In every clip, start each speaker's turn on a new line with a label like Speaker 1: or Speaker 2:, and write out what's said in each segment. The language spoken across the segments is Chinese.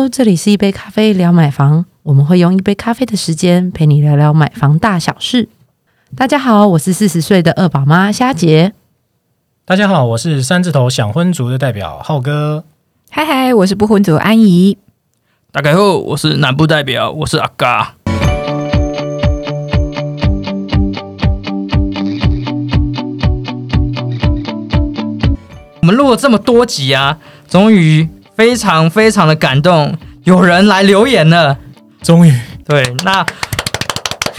Speaker 1: Hello，这里是一杯咖啡聊买房，我们会用一杯咖啡的时间陪你聊聊买房大小事。大家好，我是四十岁的二宝妈虾姐。
Speaker 2: 大家好，我是三字头想婚族的代表浩哥。
Speaker 3: 嗨嗨，我是不婚族安怡。
Speaker 4: 大家好，我是南部代表，我是阿嘎。我们录了这么多集啊，终于非常非常的感动，有人来留言了。
Speaker 2: 终于，
Speaker 4: 对，那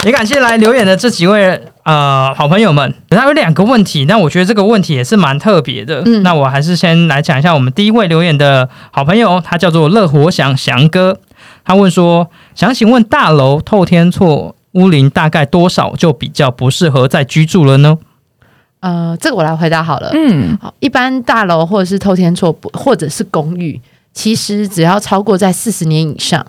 Speaker 4: 也感谢来留言的这几位呃好朋友们。他有两个问题，那我觉得这个问题也是蛮特别的。
Speaker 1: 嗯
Speaker 4: 那我还是先来讲一下我们第一位留言的好朋友，他叫做乐活祥祥哥。他问说，想请问大楼透天厝屋龄大概多少就比较不适合再居住了呢？
Speaker 1: 呃，这个我来回答好了。
Speaker 3: 嗯，
Speaker 1: 好，一般大楼或者是透天厝，或者是公寓，其实只要超过在四十年以上，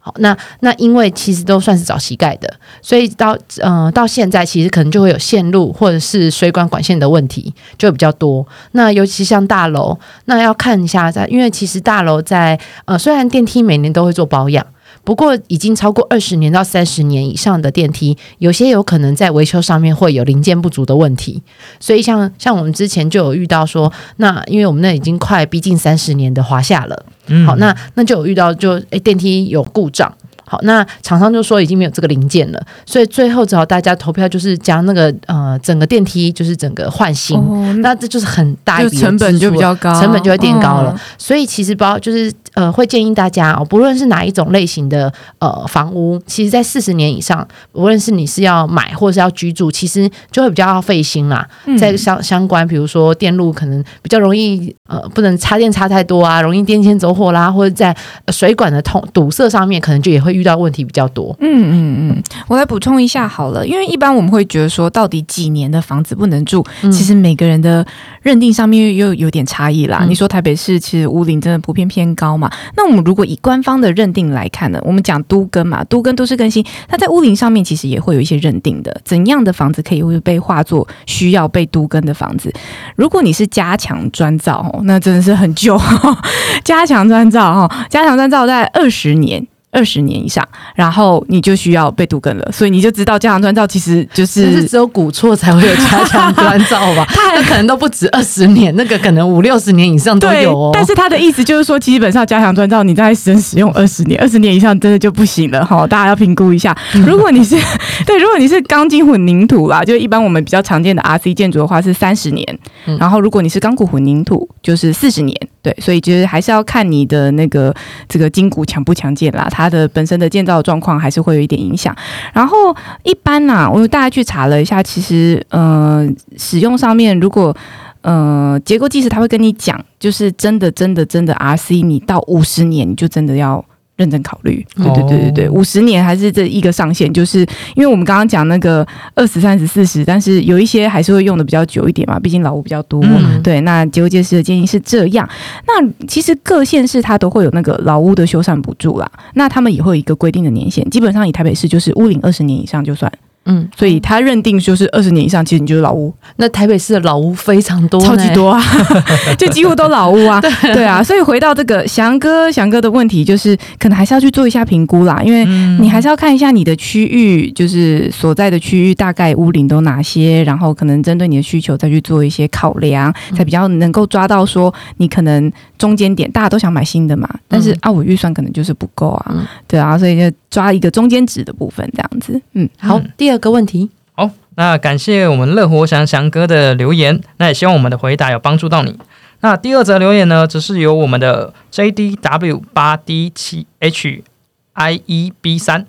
Speaker 1: 好，那那因为其实都算是早期盖的，所以到嗯到现在，其实可能就会有线路或者是水管管线的问题就比较多。那尤其像大楼，那要看一下在，因为其实大楼在呃虽然电梯每年都会做保养。不过，已经超过二十年到三十年以上的电梯，有些有可能在维修上面会有零件不足的问题。所以像像我们之前就有遇到说，那因为我们那已经快逼近三十年的华夏了，
Speaker 4: 嗯
Speaker 1: 好，那那就有遇到就诶电梯有故障。好，那厂商就说已经没有这个零件了，所以最后只好大家投票，就是将那个呃整个电梯就是整个换新，
Speaker 3: 哦，
Speaker 1: 那这就是很大一笔
Speaker 3: 成本就比较高，
Speaker 1: 成本就会变高了。
Speaker 3: 嗯
Speaker 1: 所以其实包就是呃，会建议大家哦，不论是哪一种类型的呃房屋，其实在四十年以上，无论是你是要买或是要居住，其实就会比较费心啦。
Speaker 3: 嗯
Speaker 1: 在相相关，比如说电路可能比较容易呃，不能插电插太多啊，容易电线走火啦，或者在呃水管的通堵塞上面，可能就也会遇到问题比较多。
Speaker 3: 嗯嗯嗯，我来补充一下好了，因为一般我们会觉得说，到底几年的房子不能住，
Speaker 1: 嗯
Speaker 3: 其实每个人的认定上面又有点差异啦。
Speaker 1: 嗯
Speaker 3: 你说台北市其实屋龄真的普遍偏高嘛？那我们如果以官方的认定来看呢，我们讲都更嘛，都更都市更新，它在屋龄上面其实也会有一些认定的，怎样的房子可以会被划作需要被都更的房子？如果你是加强专造哦，那真的是很旧，加强专造哈，加强砖造在二十年。二十年以上，然后你就需要被都更了，所以你就知道加强砖造其实就
Speaker 1: 但是
Speaker 3: 是
Speaker 1: 只有古厝才会有加强砖造吧？那可能都不止二十年，那个可能五六十年以上都有哦。
Speaker 3: 但是他的意思就是说，基本上加强砖造你在使使用二十年，二十年以上真的就不行了哈，大家要评估一下。如果你是 对，如果你是钢筋混凝土啦，就一般我们比较常见的 RC 建筑的话是三十年，
Speaker 1: 嗯
Speaker 3: 然后如果你是钢骨混凝土就是四十年，对，所以就是还是要看你的那个这个筋骨强不强健啦，它的本身的建造状况还是会有一点影响。然后一般呐、我大概去查了一下，其实呃使用上面如果呃，结构技师他会跟你讲，就是真的、真的、真的 RC，你到五十年你就真的要认真考虑。对对对对对，
Speaker 4: 哦
Speaker 3: 五十年还是这一个上限，就是因为我们刚刚讲那个二十、三十、四十，但是有一些还是会用的比较久一点嘛，毕竟老屋比较多。
Speaker 4: 嗯
Speaker 3: 对，那结构界师的建议是这样。那其实各县市它都会有那个老屋的修缮补助啦，那他们也会有一个规定的年限，基本上以台北市就是屋龄二十年以上就算，
Speaker 1: 嗯，
Speaker 3: 所以他认定就是二十年以上，其实你就是老屋。
Speaker 1: 那台北市的老屋非常多，
Speaker 3: 超级多啊，就几乎都老屋啊，对。啊，所以回到这个翔哥翔哥的问题，就是可能还是要去做一下评估啦，因为
Speaker 4: 嗯。
Speaker 3: 你还是要看一下你的区域，就是所在的区域大概屋龄都哪些，然后可能针对你的需求再去做一些考量，才比较能够抓到说你可能中间点，大家都想买新的嘛，但是、
Speaker 1: 嗯。
Speaker 3: 啊我预算可能就是不够啊，
Speaker 1: 嗯。
Speaker 3: 对啊，所以就抓一个中间值的部分这样子，嗯，
Speaker 1: 好
Speaker 4: 嗯，
Speaker 1: 第二个问题，
Speaker 4: 好，那感谢我们乐活祥祥哥的留言，那也希望我们的回答有帮助到你。那第二则留言呢，则是由我们的 JDW 八 D 七 H I E B 三，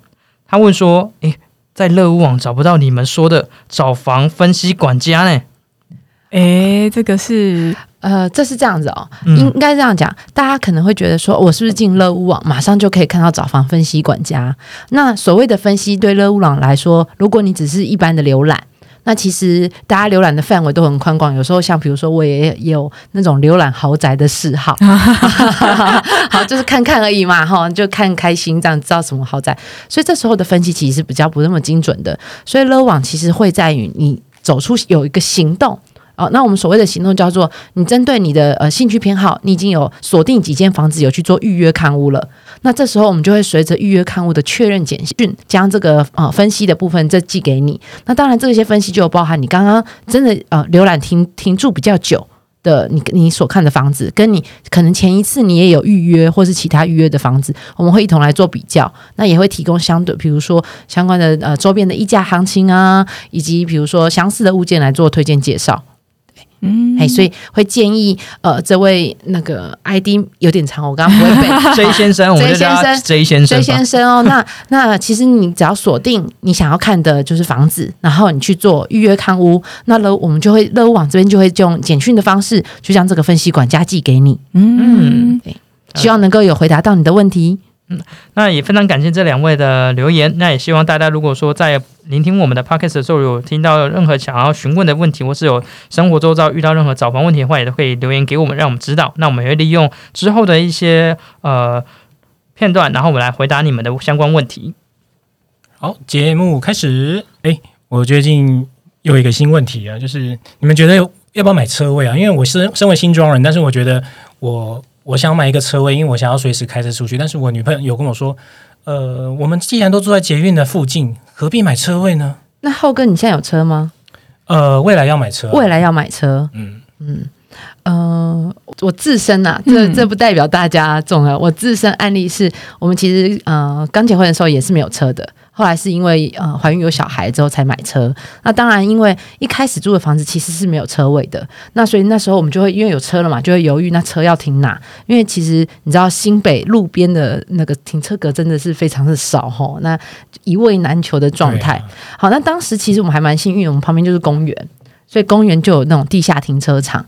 Speaker 4: 他问说：“诶，在乐屋网找不到你们说的找房分析管家呢？
Speaker 3: 诶，这个是
Speaker 1: 呃，这是这样子哦，
Speaker 4: 嗯
Speaker 1: 应应该这样讲，大家可能会觉得说，我是不是进乐屋网马上就可以看到找房分析管家？那所谓的分析，对乐屋网来说，如果你只是一般的浏览。那其实大家浏览的范围都很宽广，有时候像比如说我也也有那种浏览豪宅的嗜好，好就是看看而已嘛，哈，就看开心这样知道什么豪宅，所以这时候的分析其实是比较不那么精准的，所以乐网其实会在于你走出有一个行动。哦，那我们所谓的行动叫做，你针对你的呃兴趣偏好，你已经有锁定几间房子有去做预约看屋了。那这时候我们就会随着预约看屋的确认简讯，将这个呃分析的部分再寄给你。那当然这些分析就有包含你刚刚真的呃浏览停停住比较久。的你你所看的房子，跟你可能前一次你也有预约或是其他预约的房子，我们会一同来做比较，那也会提供相对，比如说相关的呃周边的溢价行情啊，以及比如说相似的物件来做推荐介绍。嗯，哎，所以会建议呃，这位那个 ID 有点长，我刚刚不会背。
Speaker 4: J 先生，我们就叫他 J 先生。
Speaker 1: J 先生哦，那那其实你只要锁定你想要看的就是房子，然后你去做预约看屋，那乐我们就会乐屋网这边就会用简讯的方式，就将这个分析管家寄给你。嗯，对，希望能够有回答到你的问题。
Speaker 4: 嗯，那也非常感谢这两位的留言。那也希望大家如果说在聆听我们的 podcast 的时候，有听到任何想要询问的问题，或是有生活周遭遇到任何找房问题的话，也都可以留言给我们，让我们知道。那我们也会利用之后的一些呃片段，然后我们来回答你们的相关问题。
Speaker 2: 好，节目开始。哎，我最近有一个新问题啊，就是你们觉得要不要买车位啊？因为我是身为新庄人，但是我觉得我。我想买一个车位，因为我想要随时开车出去。但是我女朋友有跟我说，呃，我们既然都住在捷运的附近，何必买车位呢？
Speaker 1: 那浩哥，你现在有车吗？
Speaker 2: 呃，未来要买车，
Speaker 1: 未来要买车。嗯嗯呃，我自身啊，这这不代表大家重要。我自身案例是我们其实呃刚结婚的时候也是没有车的。后来是因为呃怀孕有小孩之后才买车，那当然因为一开始住的房子其实是没有车位的，那所以那时候我们就会因为有车了嘛，就会犹豫那车要停哪，因为其实你知道新北路边的那个停车格真的是非常的少吼，那一位难求的状态。好，那当时其实我们还蛮幸运，我们旁边就是公园，所以公园就有那种地下停车场。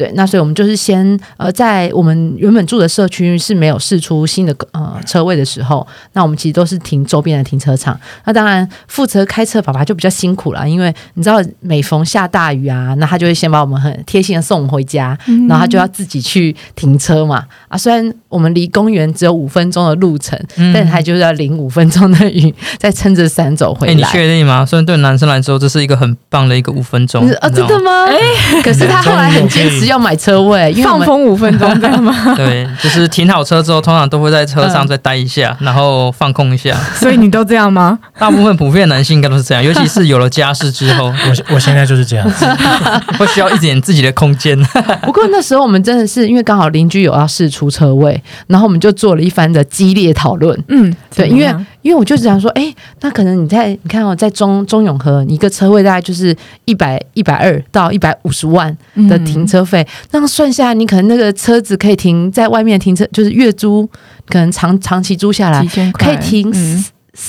Speaker 1: 对，那所以我们就是先呃，在我们原本住的社区是没有试出新的呃车位的时候，那我们其实都是停周边的停车场。那当然，负责开车爸爸就比较辛苦了，因为你知道每逢下大雨啊，那他就会先把我们很贴心的送回家，然后他就要自己去停车嘛。啊，虽然我们离公园只有五分钟的路程，但他就是要淋五分钟的雨，再撑着伞走回来。
Speaker 4: 你确定吗？虽然对男生来说这是一个很棒的一个五分钟
Speaker 1: 啊，真的吗？哎，可是他后来很坚持。要买车位，
Speaker 3: 放风五分钟，知道吗？
Speaker 4: 对，就是停好车之后，通常都会在车上再待一下，然后放空一下。
Speaker 3: 所以你都这样吗？
Speaker 4: 大部分普遍男性应该都是这样，尤其是有了家室之后。
Speaker 2: 我我现在就是这样子，
Speaker 4: 会需要一点自己的空间。
Speaker 1: 不过那时候我们真的是因为刚好邻居有要试出车位，然后我们就做了一番的激烈讨论。嗯，对，因为因为我就想说，哎，那可能你在你看哦，在中中永和，一个车位大概就是一百一百二到一百五十万的停车费。那样算下来，你可能那个车子可以停在外面停车，就是月租，可能长长期租下来，可以停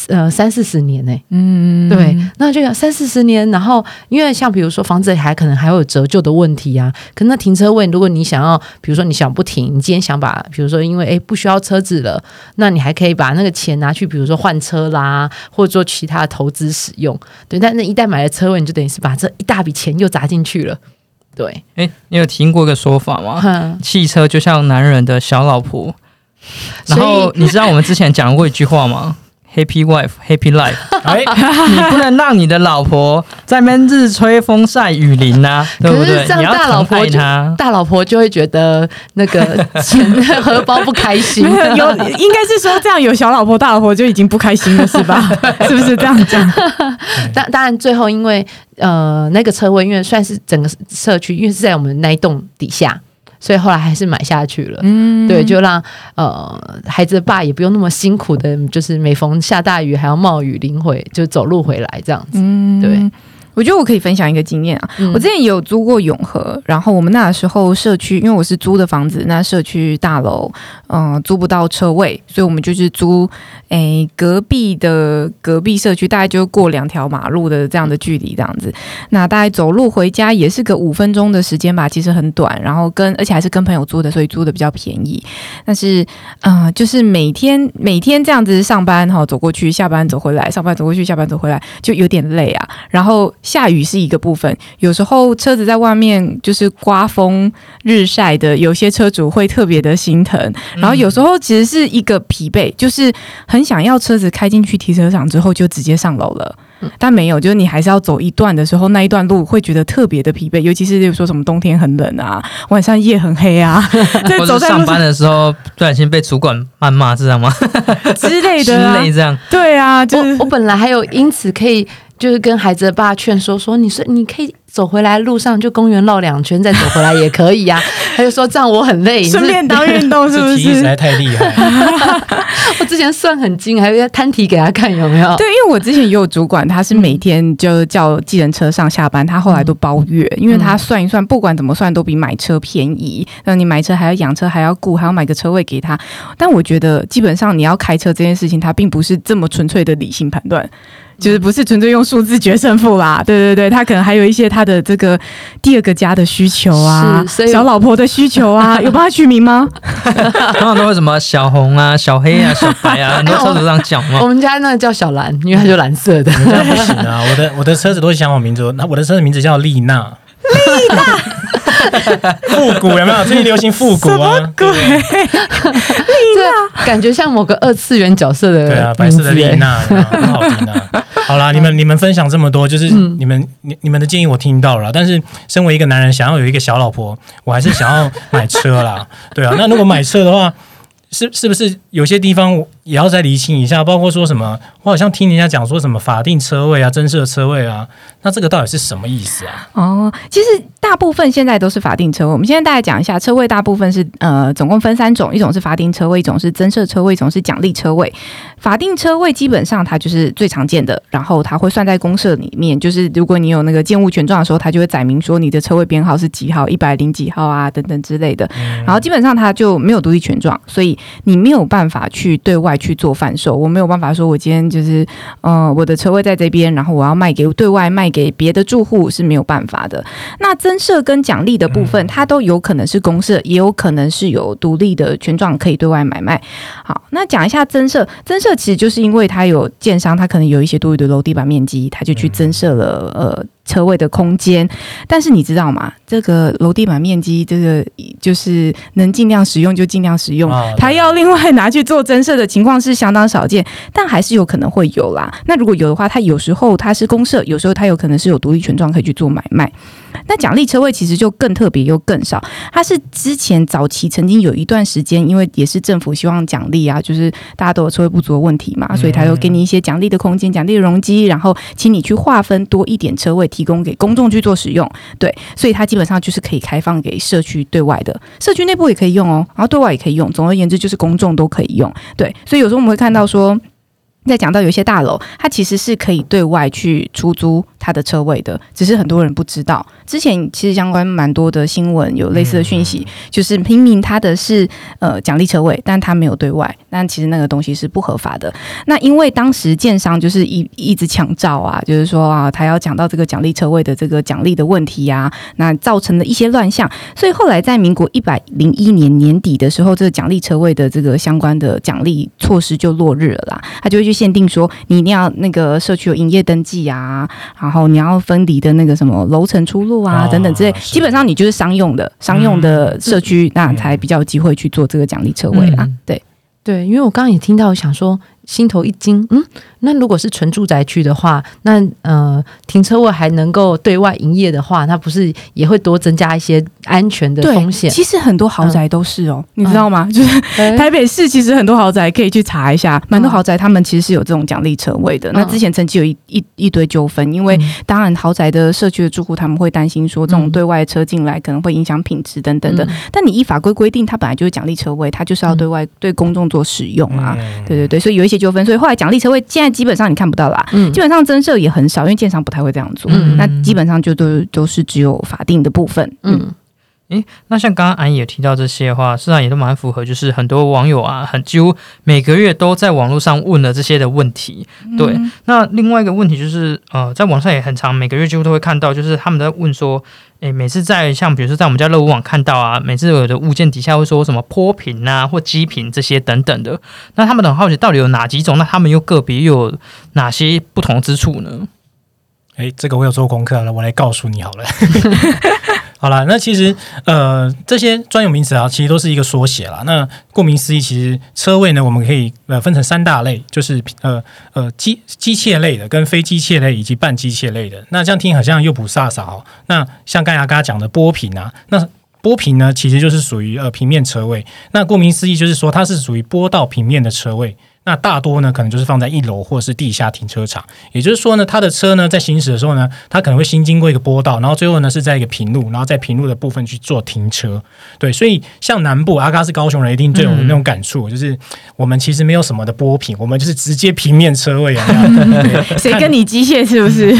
Speaker 1: 呃三四十年呢。嗯，对，那就三四十年。然后，因为像比如说房子还可能还有折旧的问题啊，可那停车位，如果你想要，比如说你想不停，你今天想把，比如说因为哎不需要车子了，那你还可以把那个钱拿去，比如说换车啦，或者做其他的投资使用。对，但那一旦买了车位，你就等于是把这一大笔钱又砸进去了。对，
Speaker 4: 哎，你有听过一个说法吗？汽车就像男人的小老婆。然后你知道我们之前讲过一句话吗？Happy wife, happy life。哎，你不能让你的老婆在那边日吹风晒雨淋呐，对不对？
Speaker 1: 你要大婆她大老婆就会觉得那个 钱 荷包不开心。
Speaker 3: 有，应该是说这样，有小老婆大老婆就已经不开心了，是吧？是不是这样讲？
Speaker 1: 当当然，最后因为呃那个车位，因为算是整个社区，因为是在我们那一栋底下。所以后来还是买下去了，嗯，对，就让呃孩子的爸也不用那么辛苦的，就是每逢下大雨还要冒雨淋回，就走路回来这样子，对。
Speaker 3: 我觉得我可以分享一个经验啊，我之前也有租过永和，然后我们那时候社区，因为我是租的房子，那社区大楼，嗯，租不到车位，所以我们就是租诶隔壁的隔壁社区，大概就过两条马路的这样的距离，这样子，那大概走路回家也是个五分钟的时间吧，其实很短，然后跟而且还是跟朋友租的，所以租的比较便宜，但是嗯，就是每天每天这样子上班哈，走过去，下班走回来，上班走过去，下班走回来，就有点累啊，然后。下雨是一个部分，有时候车子在外面就是刮风日晒的，有些车主会特别的心疼。然后有时候其实是一个疲惫，就是很想要车子开进去停车场之后就直接上楼了。但没有，就是你还是要走一段的时候，那一段路会觉得特别的疲惫，尤其是例如说什么冬天很冷啊，晚上夜很黑啊，在
Speaker 4: 或
Speaker 3: 走在上
Speaker 4: 者上班的时候不小心被主管谩骂，是这样吗？
Speaker 3: 之类的、啊，
Speaker 4: 类这样。
Speaker 3: 对啊，就是
Speaker 1: 我我本来还有因此可以就是跟孩子的爸劝说说，你说你可以走回来路上就公园绕两圈再走回来也可以呀、他就说这样我很累，
Speaker 3: 顺便当运动是不
Speaker 2: 是题实
Speaker 3: 是？
Speaker 2: 在太厉害。
Speaker 1: 我之前算很精，还有摊题给他看有没有？
Speaker 3: 对，因为我之前也有主管，他是每天就叫计程车上下班，他后来都包月，因为他算一算，不管怎么算都比买车便宜。那你买车还要养车，还要雇，还要买个车位给他。但我觉得基本上你要开车这件事情，他并不是这么纯粹的理性判断。就是不是纯粹用数字决胜负啦，对对对，他可能还有一些他的这个第二个家的需求啊，
Speaker 1: 是
Speaker 3: 小老婆的需求啊，有帮他取名吗？
Speaker 4: 通常都会什么小红啊、小黑啊、小白啊，很多车子上讲嘛
Speaker 1: 我。们家那叫小蓝，因为它就蓝色的。
Speaker 2: 这样不行啊！我的我的车子都是想好名字，那我的车子名字叫丽娜。丽娜，复古有没有？最近流行复古啊，对不对
Speaker 1: 这 感觉像某个二次元角色的
Speaker 2: 对啊，白色的丽娜，很好听啊。好啦，你们你们分享这么多，就是
Speaker 1: 嗯
Speaker 2: 你们你你们的建议我听到了，但是身为一个男人，想要有一个小老婆，我还是想要买车啦。对啊，那如果买车的话，是是不是有些地方也要再厘清一下？包括说什么，我好像听人家讲说什么法定车位啊、增设车位啊，那这个到底是什么意思啊？
Speaker 3: 哦，其实大部分现在都是法定车位。我们现在大概讲一下，车位大部分是呃，总共分三种，一种是法定车位，一种是增设车位，一种是奖励车位。法定车位基本上它就是最常见的，然后它会算在公社里面，就是如果你有那个建物权状的时候，它就会载明说你的车位编号是几号，一百零几号啊等等之类的。然后基本上它就没有独立权状，所以你没有办法去对外去做贩售。我没有办法说我今天就是呃我的车位在这边，然后我要卖给对外卖给别的住户是没有办法的。那增设跟奖励的部分，它都有可能是公社，也有可能是有独立的权状可以对外买卖。好，那讲一下增设，增设其实就是因为它有建商，它可能有一些多余的楼地板面积，它就去增设了呃。车位的空间，但是你知道吗？这个楼地板面积，这个就是能尽量使用就尽量使用，
Speaker 2: 啊
Speaker 3: 它要另外拿去做增设的情况是相当少见，但还是有可能会有啦。那如果有的话，它有时候它是公社，有时候它有可能是有独立权状可以去做买卖。那奖励车位其实就更特别又更少，它是之前早期曾经有一段时间，因为也是政府希望奖励啊，就是大家都有车位不足的问题嘛，所以他就给你一些奖励的空间、奖励的容积，然后请你去划分多一点车位，提供给公众去做使用。对，所以它基本上就是可以开放给社区对外的，社区内部也可以用哦，然后对外也可以用。总而言之，就是公众都可以用。对，所以有时候我们会看到说。在讲到有一些大楼，它其实是可以对外去出租它的车位的，只是很多人不知道。之前其实相关蛮多的新闻有类似的讯息，就是明明它的是呃奖励车位，但它没有对外，但其实那个东西是不合法的。那因为当时建商就是一一直抢照啊，就是说啊，他要讲到这个奖励车位的这个奖励的问题呀、那造成了一些乱象，所以后来在民国一百零一年年底的时候，这个奖励车位的这个相关的奖励措施就落日了啦，他就会去限定说，你一定要那个社区有营业登记啊，然后你要分离的那个什么楼层出入啊、
Speaker 2: 哦
Speaker 3: 等等之类，基本上你就是商用的商用的社区，那才比较有机会去做这个奖励车位啦。
Speaker 1: 嗯。
Speaker 3: 对，
Speaker 1: 对，因为我刚刚也听到，想说心头一惊，嗯，那如果是纯住宅区的话，那呃停车位还能够对外营业的话，那不是也会多增加一些安全的风险？
Speaker 3: 其实很多豪宅都是哦，你知道吗？就是
Speaker 1: 哎
Speaker 3: 台北市其实很多豪宅可以去查一下，蛮多豪宅他们其实是有这种奖励车位的。那之前曾经有一一一堆纠纷，因为
Speaker 1: 嗯
Speaker 3: 当然豪宅的社区的住户他们会担心说这种
Speaker 1: 嗯
Speaker 3: 对外车进来可能会影响品质等等的。
Speaker 1: 嗯
Speaker 3: 但你依法规规定，它本来就是奖励车位，它就是要对外对公众做使用啊。
Speaker 2: 嗯
Speaker 3: 对对对，所以有一些纠纷，所以后来奖励车位现在基本上你看不到啦，
Speaker 1: 嗯。
Speaker 3: 基本上增设也很少，因为建商不太会这样做。
Speaker 1: 嗯。
Speaker 3: 那基本上就都都是只有法定的部分。嗯，
Speaker 1: 嗯
Speaker 4: 那像刚刚安也提到这些的话，事实上也都蛮符合，就是很多网友啊，很几乎每个月都在网络上问了这些的问题。对，那另外一个问题就是，呃，在网上也很常，每个月几乎都会看到，就是他们在问说，诶，每次在像比如说在我们家乐屋网看到啊，每次有的物件底下会说什么坡屏啊或基屏这些等等的，那他们很好奇到底有哪几种，那他们又个别又有哪些不同之处呢？
Speaker 2: 哎，这个我有做功课了，我来告诉你好了。好了，那其实呃这些专有名词啊，其实都是一个缩写啦。那顾名思义，其实车位呢，我们可以呃分成三大类，就是呃呃机机械类的、跟非机械类以及半机械类的。那这样听好像又不飒飒哦。那像刚才刚刚讲的波平啊，那波平呢，其实就是属于呃平面车位。那顾名思义，就是说它是属于波道平面的车位。那大多呢，可能就是放在一楼或者是地下停车场。也就是说呢，他的车呢在行驶的时候呢，他可能会先经过一个坡道，然后最后呢是在一个平路，然后在平路的部分去做停车。对，所以像南部阿嘎是高雄人，一定最有那种感触，就是我们其实没有什么的波平，我们就是直接平面车位啊。对
Speaker 3: 谁跟你机械是不是？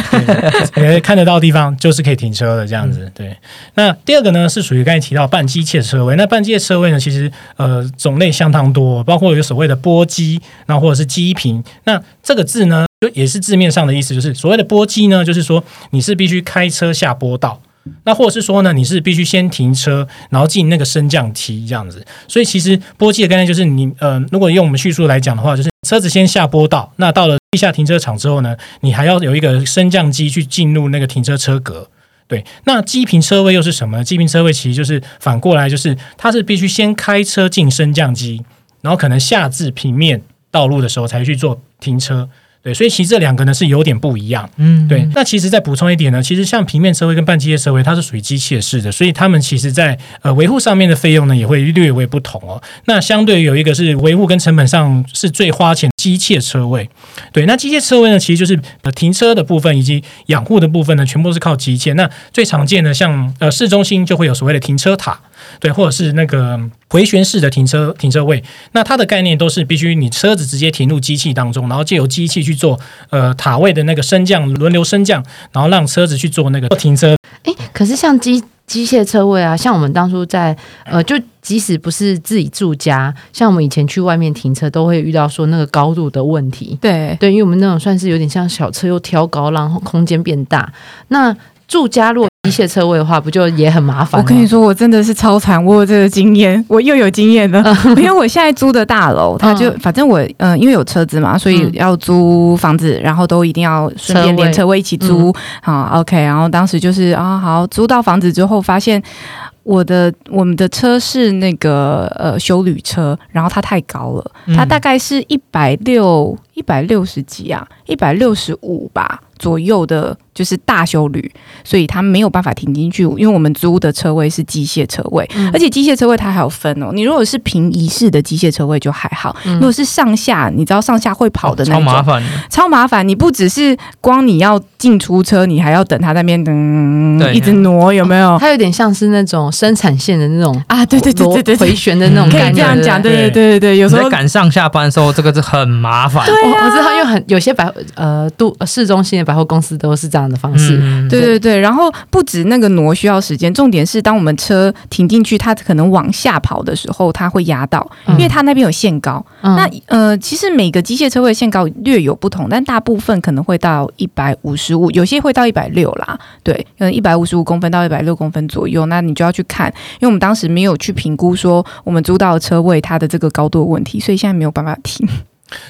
Speaker 2: 对，看得到地方就是可以停车的这样子。对，那第二个呢是属于刚才提到半机械车位。那半机械车位呢，其实呃种类相当多，包括有所谓的波机。那或者是机坪，那这个字呢，就也是字面上的意思，就是所谓的波机呢，就是说你是必须开车下坡道，那或者是说呢，你是必须先停车，然后进那个升降梯这样子。所以其实波机的概念就是你呃，如果用我们叙述来讲的话，就是车子先下坡道，那到了地下停车场之后呢，你还要有一个升降机去进入那个停车车格。对，那机坪车位又是什么呢？机坪车位其实就是反过来，就是它是必须先开车进升降机，然后可能下至平面。道路的时候才去做停车，对，所以其实这两个呢是有点不一样，嗯，对。那其实再补充一点呢，其实像平面车位跟半机械车位，它是属于机械式的，所以他们其实在呃维护上面的费用呢也会略微不同哦。那相对有一个是维护跟成本上是最花钱机械车位，对，那机械车位呢其实就是呃停车的部分以及养护的部分呢，全部都是靠机械。那最常见的像呃市中心就会有所谓的停车塔。对，或者是那个回旋式的停车停车位，那它的概念都是必须你车子直接停入机器当中，然后借由机器去做呃塔位的那个升降轮流升降，然后让车子去做那个停车。
Speaker 1: 哎，可是像机机械车位啊，像我们当初在呃，就即使不是自己住家，像我们以前去外面停车，都会遇到说那个高度的问题。
Speaker 3: 对
Speaker 1: 对，因为我们那种算是有点像小车又挑高，然后空间变大。那住家若机械车位的话，不就也很麻烦？
Speaker 3: 我跟你说，我真的是超惨，我有这个经验，我又有经验了。因为我现在租的大楼，它就反正我嗯，因为有车子嘛，所以要租房子，然后都一定要顺便连车位一起租。好，OK，然后当时就是啊，好租到房子之后，发现我的我们的车是那个呃修旅车，然后它太高了，它大概是一百六一百六十几啊，一百六十五吧。左右的就是大修旅，所以他没有办法停进去，因为我们租的车位是机械车位，而且机械车位它还有分哦。你如果是平移式的机械车位就还好，如果是上下，你知道上下会跑的那种，
Speaker 4: 超麻烦，
Speaker 3: 超麻烦。你不只是光你要进出车，你还要等它那边等，一直挪，有没有？
Speaker 1: 它有点像是那种生产线的那种
Speaker 3: 啊，对对对对对，
Speaker 1: 回旋的那种，
Speaker 3: 可以这样讲，对对对对对。有时候
Speaker 4: 赶上下班的时候，这个是很麻烦。
Speaker 3: 对
Speaker 1: 我知道，因为很有些百呃都市中心的。百货公司都是这样的方式，
Speaker 3: 对对对。然后不止那个挪需要时间，重点是当我们车停进去，它可能往下跑的时候，它会压到，因为它那边有限高。那呃，其实每个机械车位限高略有不同，但大部分可能会到一百五十五，有些会到一百六啦。对，嗯，一百五十五公分到一百六公分左右，那你就要去看，因为我们当时没有去评估说我们租到的车位它的这个高度问题，所以现在没有办法停。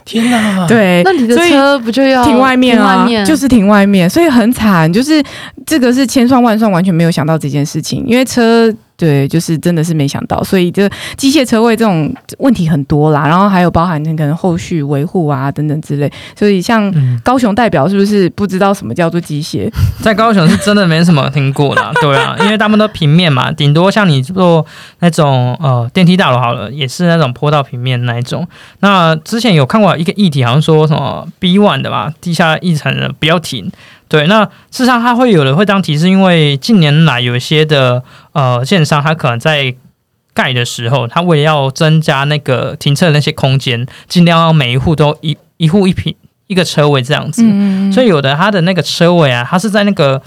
Speaker 2: 天哪！
Speaker 3: 对，
Speaker 1: 那你的车不就要
Speaker 3: 停外面
Speaker 1: 啊？
Speaker 3: 就是停外面，所以很惨。就是这个是千算万算，完全没有想到这件事情，因为车。对，就是真的是没想到，所以这机械车位这种问题很多啦，然后还有包含可能后续维护啊等等之类，所以像高雄代表是不是不知道什么叫做机械？
Speaker 4: 在高雄是真的没什么听过啦，对啊，因为他们都平面嘛，顶多像你做那种呃电梯大楼好了，也是那种坡道平面那一种。那之前有看过一个议题，好像说什么 B one 的吧，地下一层的不要停。对，那事实上它会有的会当提示，因为近年来有一些的呃建商，他可能在盖的时候，他为了要增加那个停车的那些空间，尽量让每一户都一一户一平一个车位这样子，所以有的它的那个车位啊，它是在那个。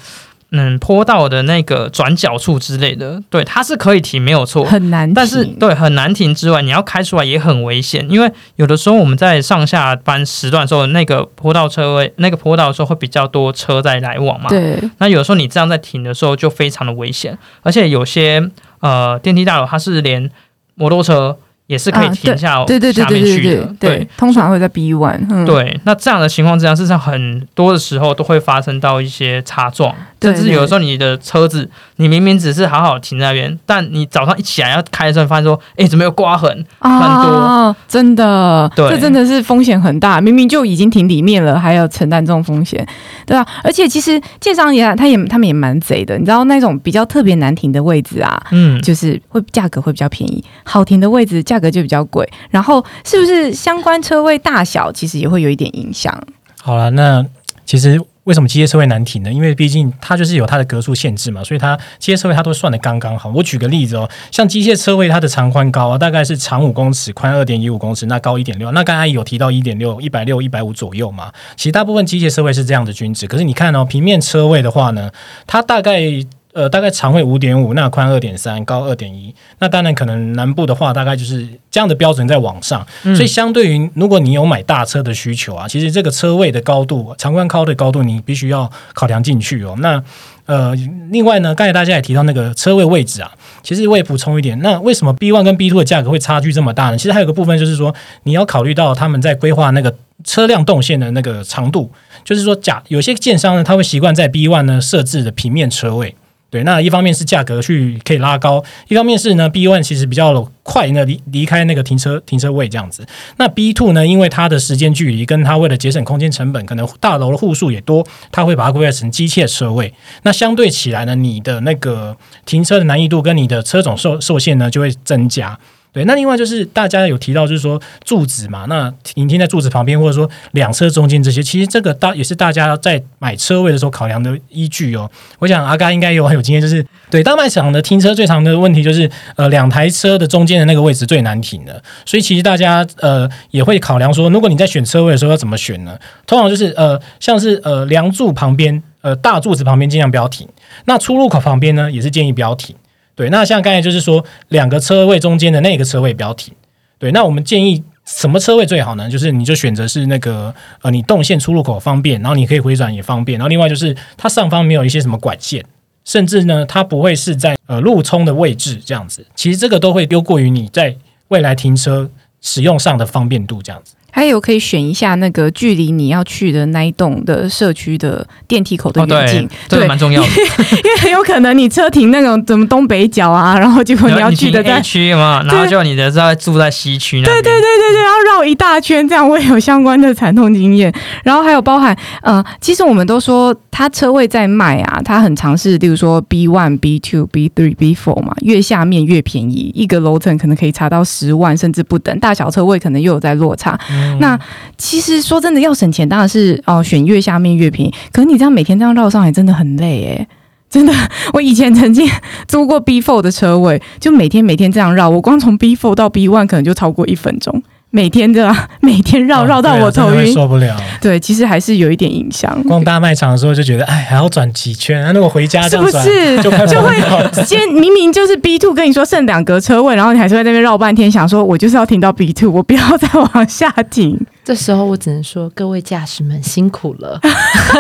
Speaker 4: 嗯，坡道的那个转角处之类的，对，它是可以停，没有错，
Speaker 3: 很难，
Speaker 4: 但是对很难停之外，你要开出来也很危险，因为有的时候我们在上下班时段的时候，那个坡道车位，那个坡道的时候会比较多车在来往嘛，
Speaker 3: 对，
Speaker 4: 那有的时候你这样在停的时候就非常的危险，而且有些呃电梯大楼它是连摩托车。也是可以停下
Speaker 3: 对对对对对
Speaker 4: 对
Speaker 3: 对，通常会在 B one。
Speaker 4: 对，那这样的情况之下，事实上很多的时候都会发生到一些擦撞。
Speaker 3: 对
Speaker 4: 甚至有的时候你的车子，你明明只是好好停在那边，但你早上一起来要开的时候，发现说，哎，怎么有刮痕？蛮多
Speaker 3: 啊，真的，
Speaker 4: 对
Speaker 3: 这真的是风险很大。明明就已经停里面了，还要承担这种风险，对啊。而且其实建商也他也他们也蛮贼的，你知道那种比较特别难停的位置啊，
Speaker 4: 嗯，
Speaker 3: 就是会价格会比较便宜，好停的位置价格就比较贵。然后是不是相关车位大小其实也会有一点影响？
Speaker 2: 好了，那其实为什么机械车位难停呢？因为毕竟它就是有它的格数限制嘛，所以它机械车位它都算的刚刚好。我举个例子哦，像机械车位它的长宽高啊，大概是长五公尺，宽二点一五公尺，那高一点六。那刚才有提到一点六、一百六、一百五左右嘛。其实大部分机械车位是这样的均值，可是你看哦，平面车位的话呢，它大概。呃，大概长会五点五，那宽二点三，高二点一。那当然，可能南部的话，大概就是这样的标准在往上。
Speaker 4: 嗯
Speaker 2: 所以，相对于如果你有买大车的需求啊，其实这个车位的高度、长宽高的高度，你必须要考量进去哦。那呃，另外呢，刚才大家也提到那个车位位置啊，其实我也补充一点，那为什么 B one 跟 B two 的价格会差距这么大呢？其实还有个部分就是说，你要考虑到他们在规划那个车辆动线的那个长度，就是说，假有些建商呢，他会习惯在 B one 呢设置的平面车位。对，那一方面是价格去可以拉高，一方面是呢 B one 其实比较快那离离开那个停车停车位这样子。那 B two 呢，因为它的时间距离跟它为了节省空间成本，可能大楼的户数也多，它会把它归类成机械车位。那相对起来呢，你的那个停车的难易度跟你的车种受受限呢就会增加。对，那另外就是大家有提到，就是说柱子嘛，那停停在柱子旁边，或者说两车中间这些，其实这个大也是大家在买车位的时候考量的依据哦。我想阿嘎应该有很有经验，就是对大卖场的停车最常的问题就是，呃，两台车的中间的那个位置最难停的，所以其实大家呃也会考量说，如果你在选车位的时候要怎么选呢？通常就是呃像是呃梁柱旁边，呃大柱子旁边尽量不要停，那出入口旁边呢也是建议不要停。对，那像刚才就是说，两个车位中间的那个车位不要停。对，那我们建议什么车位最好呢？就是你就选择是那个呃，你动线出入口方便，然后你可以回转也方便，然后另外就是它上方没有一些什么管线，甚至呢它不会是在呃路冲的位置这样子。其实这个都会丢过于你在未来停车使用上的方便度这样子。
Speaker 3: 还有可以选一下那个距离你要去的那一栋的社区的电梯口的
Speaker 4: 哦，
Speaker 3: 远近，
Speaker 4: 对，这个蛮重要的。
Speaker 3: 因为很有可能你车停那种怎么东北角啊，然后结果你要去的在
Speaker 4: 区嘛，然后就你的在住在西区。
Speaker 3: 对对对对对，然后绕一大圈，这样我也有相关的惨痛经验。然后还有包含，呃，其实我们都说它车位在卖啊，它很尝试，例如说 B one、B two、B three、B four 嘛，越下面越便宜，一个楼层可能可以查到十万甚至不等，大小车位可能又有在落差。
Speaker 4: 嗯
Speaker 3: 那其实说真的，要省钱当然是哦、选越下面越便宜。可是你这样每天这样绕上来，真的很累诶。真的，我以前曾经租过 B four 的车位，就每天每天这样绕，我光从 B four 到 B one 可能就超过一分钟，每天这样 每天绕绕到我头晕。
Speaker 2: 受不了。
Speaker 3: 对，其实还是有一点影响。
Speaker 2: 逛大卖场的时候就觉得，哎，还要转几圈，那如果回家
Speaker 3: 是不
Speaker 2: 这样转，
Speaker 3: 是
Speaker 2: 就快
Speaker 3: 就会先 明明就是 B two 跟你说剩两格车位，然后你还是在那边绕半天，想说我就是要停到 B two，我不要再往下停。
Speaker 1: 这时候我只能说，各位驾驶们辛苦了。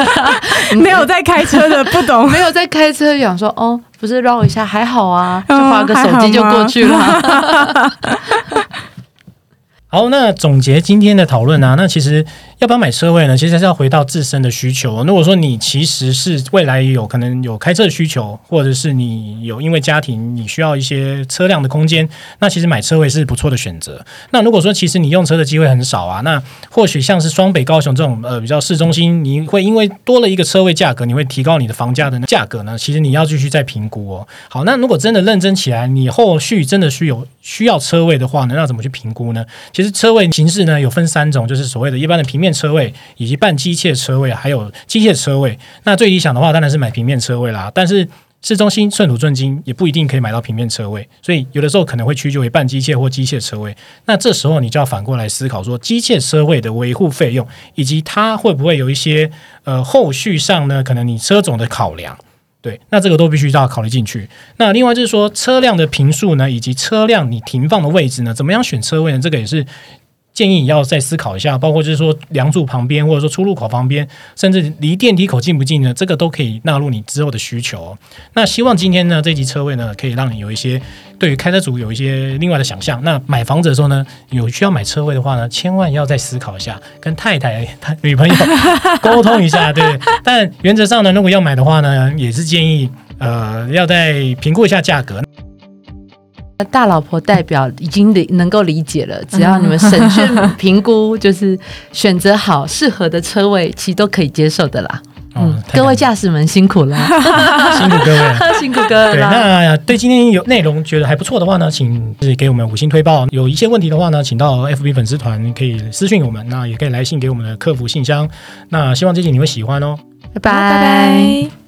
Speaker 3: 没有在开车的不懂
Speaker 1: 没有在开车，想说哦，不是绕一下还好啊，就
Speaker 3: 哦
Speaker 1: 划个手机就过去了。
Speaker 2: 好，那总结今天的讨论呢，那其实要不要买车位呢？其实还是要回到自身的需求。如果说你其实是未来有可能有开车的需求，或者是你有因为家庭你需要一些车辆的空间，那其实买车位是不错的选择。那如果说其实你用车的机会很少啊，那或许像是双北、高雄这种呃比较市中心，你会因为多了一个车位价格，你会提高你的房价的价格呢？其实你要继续再评估哦。好，那如果真的认真起来，你后续真的需有需要车位的话呢，那怎么去评估呢？其实车位形式呢有分三种，就是所谓的一般的平面车位，以及半机械车位，还有机械车位。那最理想的话当然是买平面车位啦，但是市中心寸土寸金，也不一定可以买到平面车位，所以有的时候可能会屈就为半机械或机械车位。那这时候你就要反过来思考说，机械车位的维护费用，以及它会不会有一些呃后续上呢，可能你车种的考量。对，那这个都必须要考虑进去。那另外就是说，车辆的频数呢，以及车辆你停放的位置呢，怎么样选车位呢？这个也是建议你要再思考一下，包括就是说梁柱旁边，或者说出入口旁边，甚至离电梯口近不近呢？这个都可以纳入你之后的需求。那希望今天呢这集车位呢，可以让你有一些对于开车族有一些另外的想象。那买房子的时候呢，有需要买车位的话呢，千万要再思考一下，跟太太、他女朋友沟通一下，对。但原则上呢，如果要买的话呢，也是建议呃要再评估一下价格。
Speaker 1: 大老婆代表已经理能够理解了，只要你们审讯评估，就是选择好适合的车位，其实都可以接受的啦。嗯，各位驾驶们辛苦了，
Speaker 2: 辛苦各位，
Speaker 1: 辛苦各位
Speaker 2: 对，那对今天有内容觉得还不错的话呢，请是给我们五星推报。有一些问题的话呢，请到 FB 粉丝团可以私信我们，那也可以来信给我们的客服信箱。那希望这集你会喜欢哦，
Speaker 1: 拜拜
Speaker 3: 拜拜。